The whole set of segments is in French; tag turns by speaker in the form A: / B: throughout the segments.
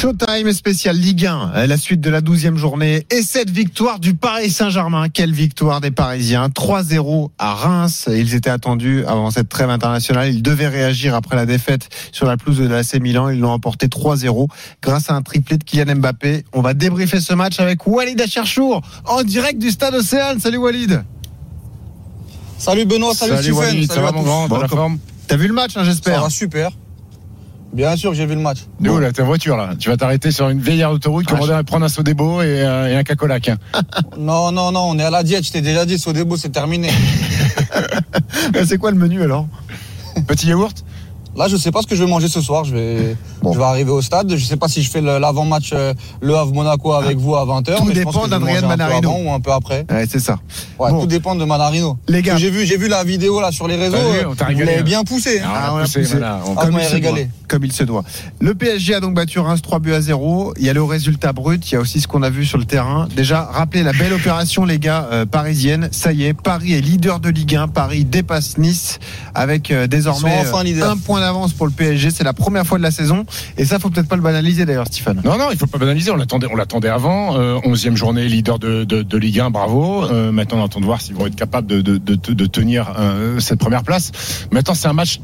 A: Showtime spécial Ligue 1, la suite de la 12e journée et cette victoire du Paris Saint-Germain. Quelle victoire des Parisiens. 3-0 à Reims. Ils étaient attendus avant cette trêve internationale. Ils devaient réagir après la défaite sur la pelouse de l'AC Milan. Ils l'ont emporté 3-0 grâce à un triplé de Kylian Mbappé. On va débriefer ce match avec Walid Acharchour en direct du stade Océane. Salut Walid.
B: Salut Benoît, salut,
A: Salut
B: Stephen.
A: Walid, ça
B: salut
A: va
B: à
A: mon grand, la forme? T'as vu le match, hein,
B: Ça
A: j'espère
B: va super. Bien sûr que j'ai vu le match.
C: De où là, ta voiture là? Tu vas t'arrêter sur une vieille autoroute,
A: Ah,
C: commander prendre un Sodebo et, euh, et un cacolac. hein.
B: Non, non, non, on est à la diète, je t'ai déjà dit, Sodebo, c'est terminé.
A: C'est quoi le menu alors?
C: Petit yaourt?
B: Là, je sais pas ce que je vais manger ce soir. Je vais,
A: Bon.
B: je vais arriver au stade. Je sais pas si je fais l'avant-match euh, Le Havre-Monaco avec vous à 20h.
A: Tout
B: mais
A: dépend d'Adrien
B: manger un peu
A: Manarino.
B: avant ou un peu après.
A: Ouais, c'est ça.
B: Ouais,
A: Bon.
B: tout dépend de Manarino.
A: Les gars.
B: J'ai vu, j'ai vu la vidéo là sur les réseaux.
C: Vu,
B: euh,
C: on
B: vous l'avez
C: hein.
B: bien poussé. hein.
A: Ah, on
C: on
A: a
C: a poussé,
A: poussé.
C: voilà, on-
B: Ah,
A: comme, il se doit,
B: régalé.
A: comme il se doit. Le PSG a donc battu Reims 3 buts à 0. Il y a le résultat brut, il y a aussi ce qu'on a vu sur le terrain. Déjà, rappelez la belle opération, les gars, euh, parisienne. Ça y est, Paris est leader de Ligue 1. Paris dépasse Nice avec euh, désormais
B: enfin
A: un point d'avance pour le PSG. C'est la première fois de la saison. Et ça, faut peut-être pas le banaliser d'ailleurs, Stéphane.
C: Non, non, il faut pas banaliser. On l'attendait, on l'attendait avant. Euh, 11e journée, leader de, de, Ligue 1, bravo. Euh, maintenant, on attend de voir s'ils vont être capables de, de tenir euh, cette première place. Maintenant, c'est un match.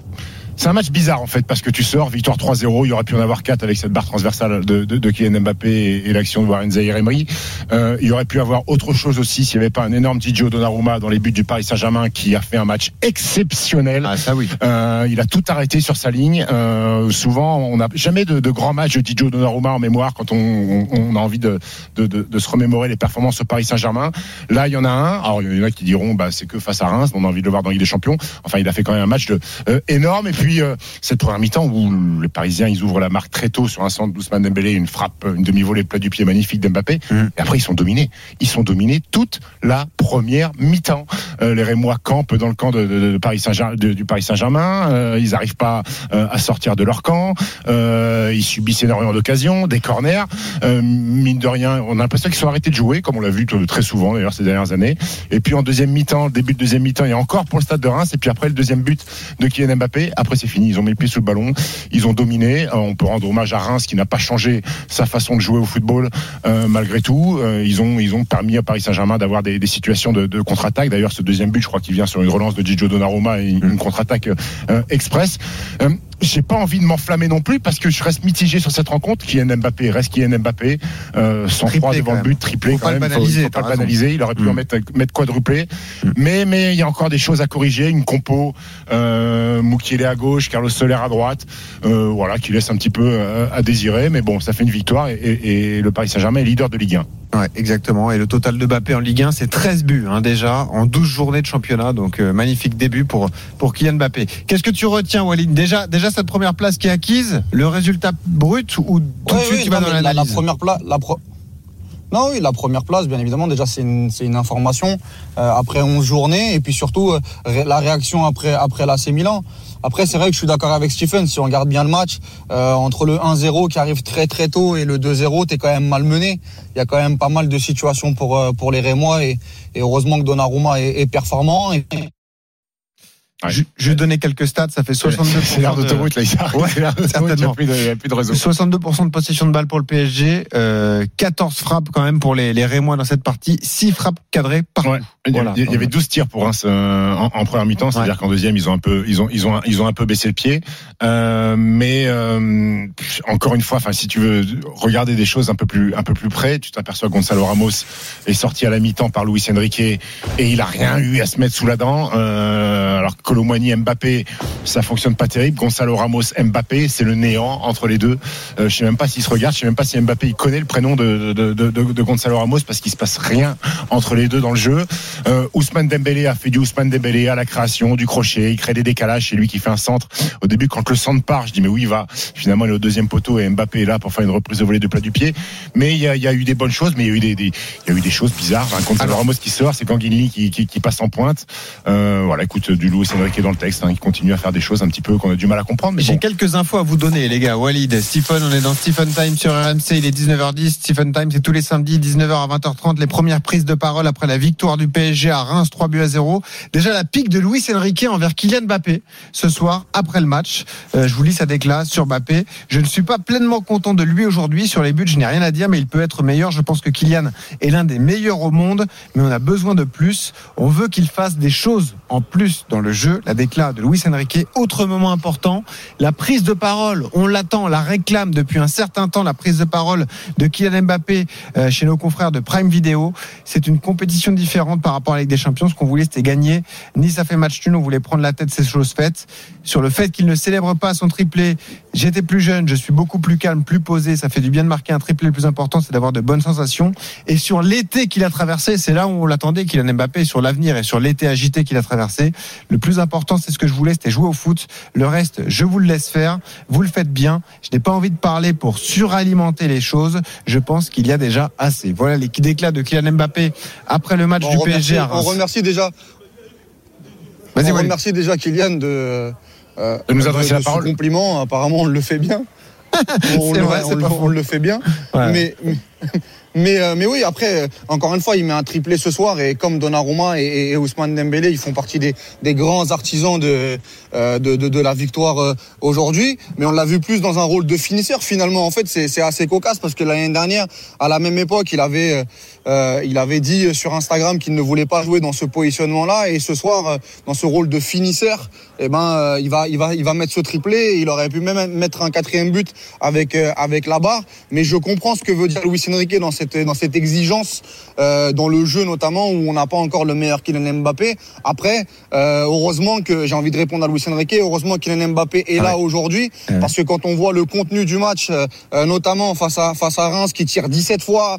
C: C'est un match bizarre en fait parce que tu sors victoire 3-0, il y aurait pu en avoir 4 avec cette barre transversale de, de, de Kylian Mbappé et, et l'action de Warren Zahir Emery. Euh, il y aurait pu avoir autre chose aussi s'il n'y avait pas un énorme Gio Donnarumma dans les buts du Paris Saint-Germain qui a fait un match exceptionnel.
A: Ah, ça oui.
C: Euh, il a tout arrêté sur sa ligne. Euh, souvent, on n'a jamais de, de grands matchs de Didio Donnarumma en mémoire quand on, on- on a envie de, de, de- se remémorer les performances au Paris Saint-Germain. Là, il y en a un. Alors, il y en a qui diront, bah, c'est que face à Reims, on a envie de le voir dans Ligue des Champions. Enfin, il a fait quand même un match de, euh, énorme. Et puis, euh, cette première mi-temps où les Parisiens, ils ouvrent la marque très tôt sur un centre d'Ousmane Dembélé, une frappe, une demi-volée plat du pied magnifique d'Mbappé.
A: Mhm.
C: Et après, ils sont dominés. Ils sont dominés toute la première mi-temps. Euh, les Rémois campent dans le camp de, de- de Paris Saint du Paris Saint-Germain. Euh, ils n'arrivent pas à sortir de leur camp. Ils subissent énormément d'occasions, des corners. Mine de rien, on a l'impression qu'ils sont arrêtés de jouer, comme on l'a vu très souvent d'ailleurs ces dernières années. Et puis en deuxième mi-temps, début de deuxième mi-temps, il y a encore pour le stade de Reims. Et puis après le deuxième but de Kylian Mbappé. Après c'est fini, ils ont mis le pied sous le ballon, ils ont dominé. Euh, on peut rendre hommage à Reims qui n'a pas changé sa façon de jouer au football euh, malgré tout. Euh, ils ont ils permis à Paris Saint-Germain d'avoir des, situations de, contre-attaque. D'ailleurs, ce deuxième but, je crois qu'il vient sur une relance de Gigio Donnarumma et une, contre-attaque express. J'ai pas envie de m'enflammer non plus parce que je reste mitigé sur cette rencontre. Kylian Mbappé reste Kylian Mbappé, euh, 103
A: Triplé,
C: devant le but, triplé
A: Faut
C: quand
A: pas le
C: même.
A: banaliser,
C: faut pas le banaliser. Il aurait pu
A: Mm.
C: en mettre, mettre quadruplé. Mais mais il y a encore des choses à corriger. Une compo, euh, Moukielé à gauche, Carlos Soler à droite, euh, voilà, qui laisse un petit peu euh, à désirer. Mais bon, ça fait une victoire et, et- et le Paris Saint-Germain est leader de Ligue 1.
A: Ouais, exactement. Et le total de Mbappé en Ligue 1, c'est 13 buts hein, déjà en 12 journées de championnat. Donc euh, magnifique début pour pour Kylian Mbappé. Qu'est-ce que tu retiens, Walid? Déjà, déjà cette première place qui est acquise, le résultat brut ou tout de suite
B: oui,
A: tu vas dans
B: mais la, la
A: l'analyse?
B: première place, la pro- Non, oui, la première place, bien évidemment, déjà c'est une, une information euh, après 11 journées et puis surtout euh, la réaction après après l'AC Milan. Après, c'est vrai que je suis d'accord avec Stephen. Si on regarde bien le match, euh, entre le 1-0 qui arrive très très tôt et le 2-0, t'es quand même malmené. Il y a quand même pas mal de situations pour euh, pour les Rémois et, et heureusement que Donnarumma est, est performant.
C: Ouais.
A: Je, je vais donner quelques stats. Ça fait 62%.
C: C'est l'air
A: de-
C: d'autoroute là, il.
A: Ouais,
C: n'y a, plus de- il y a plus de réseau.
A: 62% de possession de balle pour le PSG, euh, 14 frappes quand même pour les, les Rémois dans cette partie, 6 frappes cadrées par
C: Ouais. Il y,
A: Voilà.
C: avait- il y avait 12 tirs pour Reims euh, en, en première mi-temps, c'est-à-dire qu'en deuxième ils ont un peu ils ont ils ont ils ont un peu baissé le pied. Euh, mais euh, encore une fois, enfin si tu veux regarder des choses un peu plus un peu plus près, tu t'aperçois que Gonzalo Ramos est sorti à la mi-temps par Luis Enrique et il a rien eu à se mettre sous la dent. Euh, alors que Colomboigny, Mbappé, ça fonctionne pas terrible. Gonzalo Ramos, Mbappé, c'est le néant entre les deux. Euh, je sais même pas s'ils se regardent, je sais même pas si Mbappé il connaît le prénom de, de, de, de, de Gonzalo Ramos parce qu'il se passe rien entre les deux dans le jeu. Euh, Ousmane Dembélé a fait du Ousmane Dembélé à la création, du crochet, il crée des décalages, c'est lui qui fait un centre. Au début, quand le centre part, je dis mais oui, il va? Finalement, il est au deuxième poteau et Mbappé est là pour faire une reprise au volet de plat du pied. Mais il y a, il y a eu des bonnes choses, mais il y a eu des, des- il y a eu des choses bizarres. Enfin, Gonzalo Ramos qui sort, c'est Ganguini qui, qui, qui passe en pointe. Euh, voilà, écoute, du Louis Enrique dans le texte, hein, il continue à faire des choses un petit peu qu'on a du mal à comprendre. Mais
A: J'ai
C: bon.
A: quelques infos à vous donner, les gars. Walid, Stephen, on est dans Stephen Time sur RMC. Il est 19h10. Stephen Time, c'est tous les samedis, 19h à 20h30. Les premières prises de parole après la victoire du PSG à Reims, 3 buts à 0. Déjà, la pique de Luis Enrique envers Kylian Mbappé ce soir, après le match. Euh, je vous lis sa déclaration sur Mbappé. Je ne suis pas pleinement content de lui aujourd'hui. Sur les buts, je n'ai rien à dire, mais il peut être meilleur. Je pense que Kylian est l'un des meilleurs au monde, mais on a besoin de plus. On veut qu'il fasse des choses en plus dans le jeu. La déclaration de Luis Enrique, autre moment important, la prise de parole. On l'attend, la réclame depuis un certain temps, la prise de parole de Kylian Mbappé euh, chez nos confrères de Prime Video. C'est une compétition différente par rapport à la des Champions. Ce qu'on voulait, c'était gagner. Nice a fait match nul. On voulait prendre la tête, c'est chose faite. Sur le fait qu'il ne célèbre pas son triplé, j'étais plus jeune, je suis beaucoup plus calme, plus posé. Ça fait du bien de marquer un triplé. Le plus important, c'est d'avoir de bonnes sensations. Et sur l'été qu'il a traversé, c'est là où on l'attendait, Kylian Mbappé, sur l'avenir et sur l'été agité qu'il a traversé. Le plus important, c'est ce que je voulais, c'était jouer au foot. Le reste, je vous le laisse faire. Vous le faites bien. Je n'ai pas envie de parler pour suralimenter les choses. Je pense qu'il y a déjà assez. Voilà les déclats de Kylian Mbappé après le match du
B: remercie,
A: PSG à
B: on remercie déjà,
A: Vas-y,
B: on remercie déjà Kylian de, euh,
C: De nous adresser la
B: ce
C: parole.
B: compliment. Apparemment, on le fait bien. on, le,
A: vrai,
B: on le- le fait bien.
A: Ouais.
B: Mais, mais, euh, mais oui, après, encore une fois, il met un triplé ce soir et comme Donnarumma et, et Ousmane Dembélé, ils font partie des, des grands artisans de, euh, de, de, de la victoire euh, aujourd'hui. Mais on l'a vu plus dans un rôle de finisseur finalement. En fait, c'est assez cocasse parce que l'année dernière, à la même époque, il avait, euh, il avait dit sur Instagram qu'il ne voulait pas jouer dans ce positionnement-là et ce soir, dans ce rôle de finisseur, eh ben, euh, il va, il va, il va mettre ce triplé. Il aurait pu même mettre un quatrième but avec euh, avec la barre. Mais je comprends ce que veut dire Luis Enrique dans cette dans cette exigence euh, dans le jeu notamment où on n'a pas encore le meilleur Kylian Mbappé. Après, heureusement que j'ai envie de répondre à Luis Enrique. Heureusement que Kylian Mbappé est
A: Ah
B: là
A: ouais.
B: aujourd'hui
A: Ouais.
B: parce que quand on voit le contenu du match, notamment face à face à Reims qui tire 17 fois,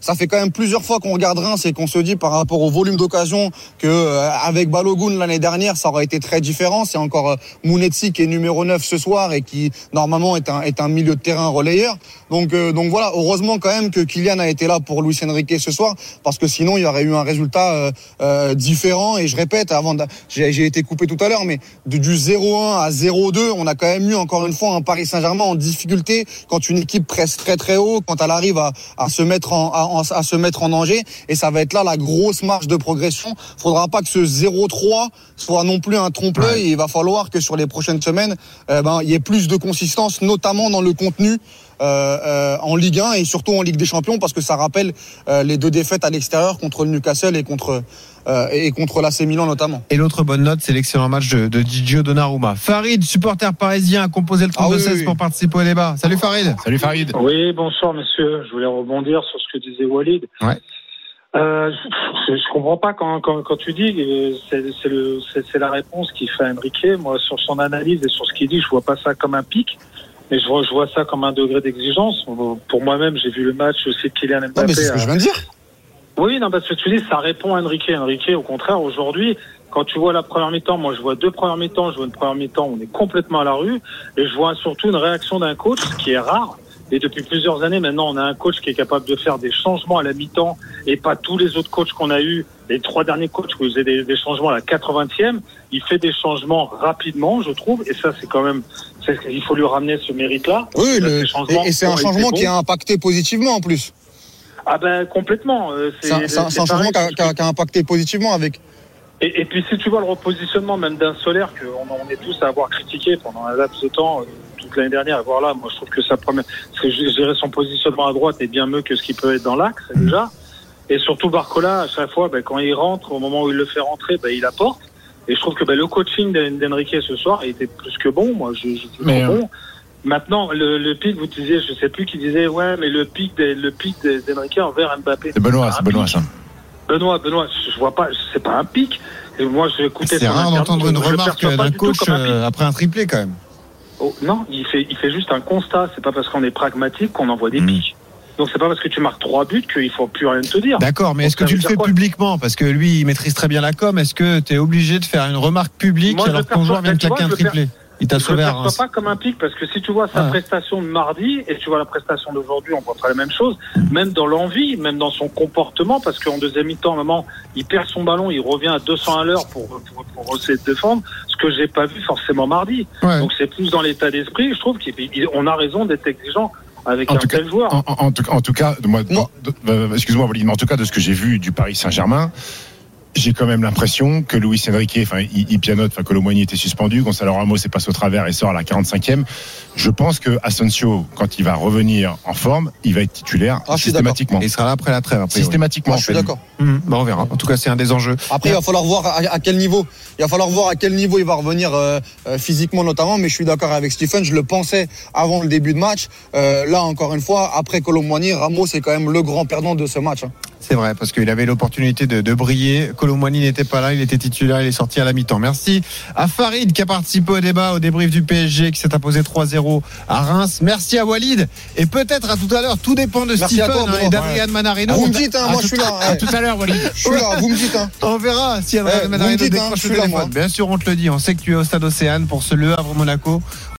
B: ça fait quand même plusieurs fois qu'on regarde Reims et qu'on se dit par rapport au volume d'occasion que avec Balogun l'année dernière, ça aurait été très différent. C'est encore euh, Mounetzi qui est numéro 9 ce soir et qui normalement est un est un milieu de terrain relayeur. Donc euh, donc voilà, heureusement quand même que Kylian a été là pour Luis Enrique ce soir parce que sinon il y aurait eu un résultat euh, différent et je répète avant j'ai été coupé tout à l'heure mais du 0-1 à 0-2, on a quand même eu encore une fois un Paris Saint-Germain en difficulté quand une équipe presse très très haut, quand elle arrive à, à se mettre en, à, se mettre en danger et ça va être là la grosse marge de progression. Faudra pas que ce 0-3 soit non plus un et il va falloir que sur les prochaines semaines, eh ben il y ait plus de consistance notamment dans le contenu euh, euh, en Ligue 1 et surtout en Ligue des Champions parce que ça rappelle euh, les deux défaites à l'extérieur contre le Newcastle et contre euh, et contre l'AC Milan notamment.
A: Et l'autre bonne note, c'est l'excellent match de, de Gigio Donnarumma. Farid, supporter parisien, a composé le 32-16
B: Ah oui, oui, oui.
A: pour participer au débat. Salut Farid.
C: Salut Farid.
D: Oui, bonsoir monsieur. Je voulais rebondir sur ce que disait Walid.
A: Ouais.
D: Euh, je, comprends pas quand, quand, quand tu dis que c'est la réponse qui fait Enrique. Moi, sur son analyse et sur ce qu'il dit, je vois pas ça comme un pic, mais je vois, je vois ça comme un degré d'exigence. Pour moi-même, j'ai vu le match aussi de Kylian Mbappé.
B: mais c'est ce que
D: à-
B: je viens de dire.
D: oui, non, parce que tu dis, ça répond à Enrique. Enrique, au contraire, aujourd'hui, quand tu vois la première mi-temps, moi je vois deux premières mi-temps, je vois une première mi-temps, où on est complètement à la rue, et je vois surtout une réaction d'un coach qui est rare. Et depuis plusieurs années, maintenant, on a un coach qui est capable de faire des changements à la mi-temps, et pas tous les autres coachs qu'on a eu, les trois derniers coachs qui faisaient des, des changements à la 80e. Il fait des changements rapidement, je trouve, et ça, c'est quand même, il faut lui ramener ce mérite-là.
B: Oui, le- et, et c'est un changement qui a impacté positivement en plus.
D: Ah ben complètement. euh,
B: C'est un, changement qui a, qui a- qui a impacté positivement avec.
D: Et, et puis si tu vois le repositionnement même d'un solaire que on, est tous à avoir critiqué pendant un laps de temps euh, toute l'année dernière, voilà, moi je trouve que parce que je dirais son positionnement à droite est bien mieux que ce qui peut être dans l'axe déjà. Et surtout Barcola, à chaque fois, ben, quand il rentre, au moment où il le fait rentrer, ben, il apporte. Et je trouve que ben, le coaching d'En- d'Enrique ce soir il était plus que bon. Moi, je, je
C: Mais, euh,
D: bon. Maintenant, le, le pic, vous disiez, je sais plus qui disait, ouais, mais le pic, de- le pic d'Enrique envers Mbappé.
C: C'est Benoît, c'est Benoît ça.
D: Benoît, Benoît, je vois pas, c'est pas un pic. Et moi, j'ai écouté
A: C'est rare d'entendre une remarque d'un coach
D: un
A: euh, après un triplé quand même.
D: Oh, non, il fait, il fait juste un constat. C'est pas parce qu'on est pragmatique qu'on envoie des
A: Mm.
D: pics. Donc c'est pas parce que tu marques trois buts qu'il faut plus rien te dire.
A: D'accord, mais est-ce que tu le fais publiquement? Parce que lui, il maîtrise très bien la com. Est-ce que tu es obligé de faire une remarque publique
D: Moi,
A: alors que ton joueur vient de claquer un triplé? Il t'a
D: Je
A: sauvé
D: le
A: à Reims.
D: pas comme un pic parce que si tu vois sa
A: Ah.
D: prestation de mardi et tu vois la prestation d'aujourd'hui, on voit pas la même chose. Même dans l'envie, même dans son comportement, parce qu'en deuxième mi-temps, à un moment, il perd son ballon, il revient à 200 à l'heure pour, pour, pour essayer de défendre, ce que j'ai pas vu forcément mardi.
A: Ouais.
D: Donc c'est plus dans l'état d'esprit. Je trouve qu'on a raison d'être exigeant avec
C: En
D: un
C: tout cas-
D: tel joueur.
C: En, en- en tout, en tout cas, moi, euh, excuse-moi, mais en tout cas, de ce que j'ai vu du Paris Saint-Germain, j'ai quand même l'impression que Luis Enrique, enfin, il, il pianote, enfin, que Lomoni était suspendu, Gonzalo Ramos est passé au travers et sort à la 45e. Je pense que Asensio, quand il va revenir en forme, il va être titulaire
B: Ah,
C: systématiquement.
A: Et il sera là après la trêve.
C: Systématiquement.
B: Ah, je suis d'accord.
A: Mhm. Bah, on verra. En tout cas, c'est un des enjeux.
B: Après, il va falloir voir à, à quel niveau. Il va falloir voir à quel niveau il va revenir euh, euh, physiquement notamment. Mais je suis d'accord avec Stephen. Je le pensais avant le début de match. Euh, là, encore une fois, après Colomboigny, Ramos est quand même le grand perdant de ce match. hein.
A: C'est vrai, parce qu'il avait l'opportunité de, de briller. Colomboigny n'était pas là, il était titulaire, il est sorti à la mi-temps. Merci à Farid qui a participé au débat, au débrief du PSG qui s'est imposé 3-0 à Reims. Merci à Walid et peut-être à tout à l'heure. Tout dépend de
B: Merci
A: Stephen
B: toi,
A: hein,
B: Bro.
A: et d'Adrien Manarino.
B: Vous me dites, hein, moi je suis là.
C: À
B: hein.
C: tout à l'heure, Walid.
B: Je suis là, vous me dites. Hein.
A: On verra si Adrien
B: Eh,
A: Manarino
B: dites,
A: décroche le
B: là,
A: téléphone.
B: moi.
A: Bien sûr, on te le dit. On sait que tu es au stade Océane pour ce Le Havre Monaco.